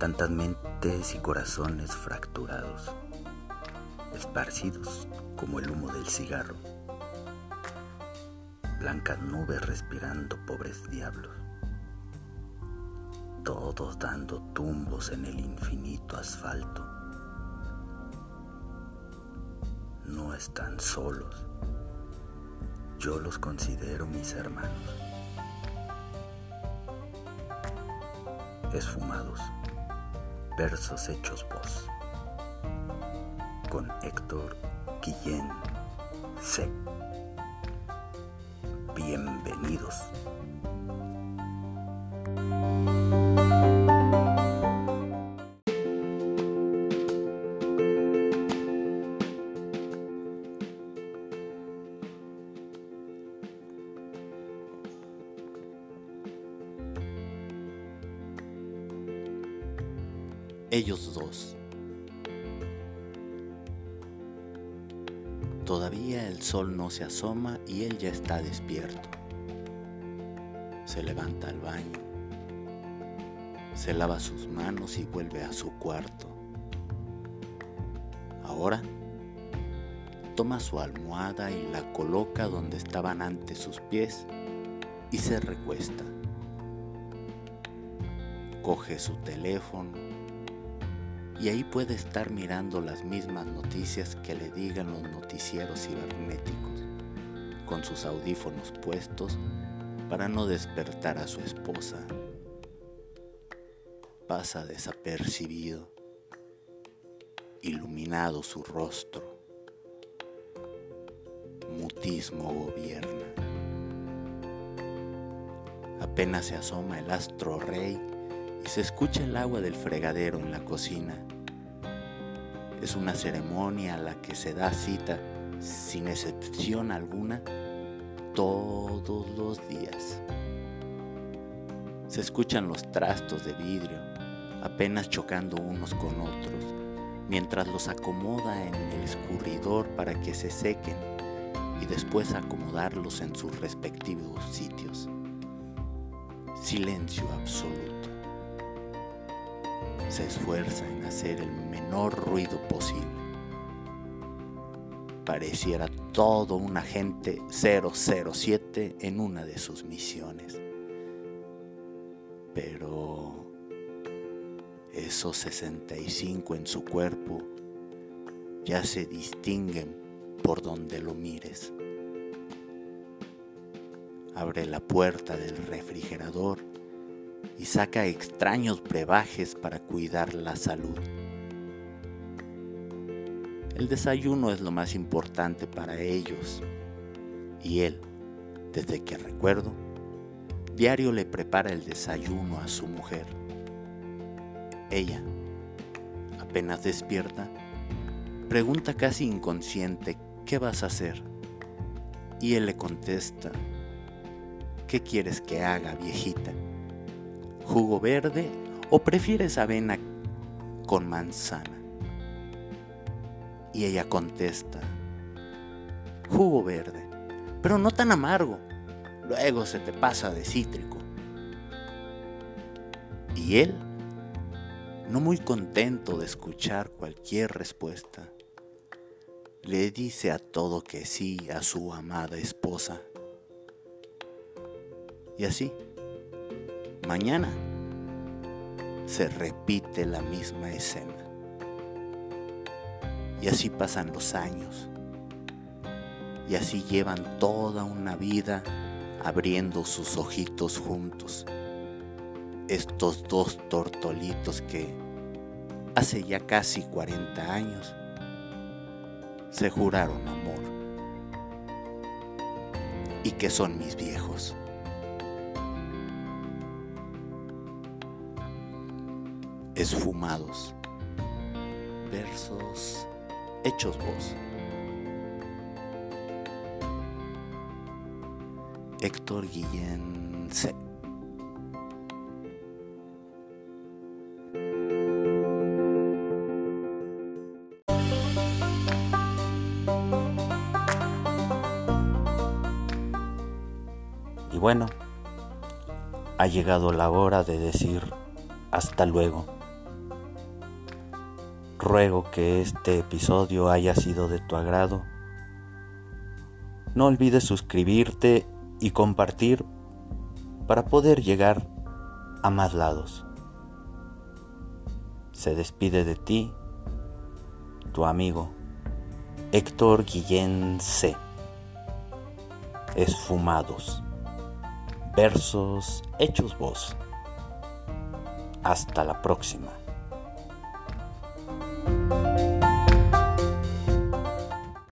tantas mentes y corazones fracturados, esparcidos como el humo del cigarro, blancas nubes respirando pobres diablos, todos dando tumbos en el infinito asfalto. No están solos, yo los considero mis hermanos. Esfumados, versos hechos voz, con Héctor Guillén C. Bienvenidos. Ellos dos. Todavía el sol no se asoma y él ya está despierto. Se levanta al baño, se lava sus manos y vuelve a su cuarto. Ahora toma su almohada y la coloca donde estaban antes sus pies y se recuesta. Coge su teléfono y ahí puede estar mirando las mismas noticias que le digan los noticieros cibernéticos, con sus audífonos puestos para no despertar a su esposa. Pasa desapercibido, iluminado su rostro. Mutismo gobierna. Apenas se asoma el astro rey y se escucha el agua del fregadero en la cocina. Es una ceremonia a la que se da cita, sin excepción alguna, todos los días. Se escuchan los trastos de vidrio, apenas chocando unos con otros, mientras los acomoda en el escurridor para que se sequen y después acomodarlos en sus respectivos sitios. Silencio absoluto se esfuerza en hacer el menor ruido posible. Pareciera todo un agente 007 en una de sus misiones. Pero esos 65 en su cuerpo ya se distinguen por donde lo mires. Abre la puerta del refrigerador y saca extraños brebajes para cuidar la salud. El desayuno es lo más importante para ellos y él, desde que recuerdo, diario le prepara el desayuno a su mujer. Ella, apenas despierta, pregunta casi inconsciente, ¿qué vas a hacer? Y él le contesta, ¿qué quieres que haga, viejita? Jugo verde o prefieres avena con manzana? Y ella contesta, jugo verde, pero no tan amargo, luego se te pasa de cítrico. Y él, no muy contento de escuchar cualquier respuesta, le dice a todo que sí a su amada esposa. Y así, mañana se repite la misma escena. Y así pasan los años. Y así llevan toda una vida abriendo sus ojitos juntos. Estos dos tortolitos que hace ya casi 40 años se juraron amor y que son mis viejos. Esfumados. Versos hechos voz. Héctor Guillén C. Y bueno, ha llegado la hora de decir hasta luego. Ruego que este episodio haya sido de tu agrado. No olvides suscribirte y compartir para poder llegar a más lados. Se despide de ti tu amigo Héctor Guillén C. Esfumados. Versos hechos voz. Hasta la próxima.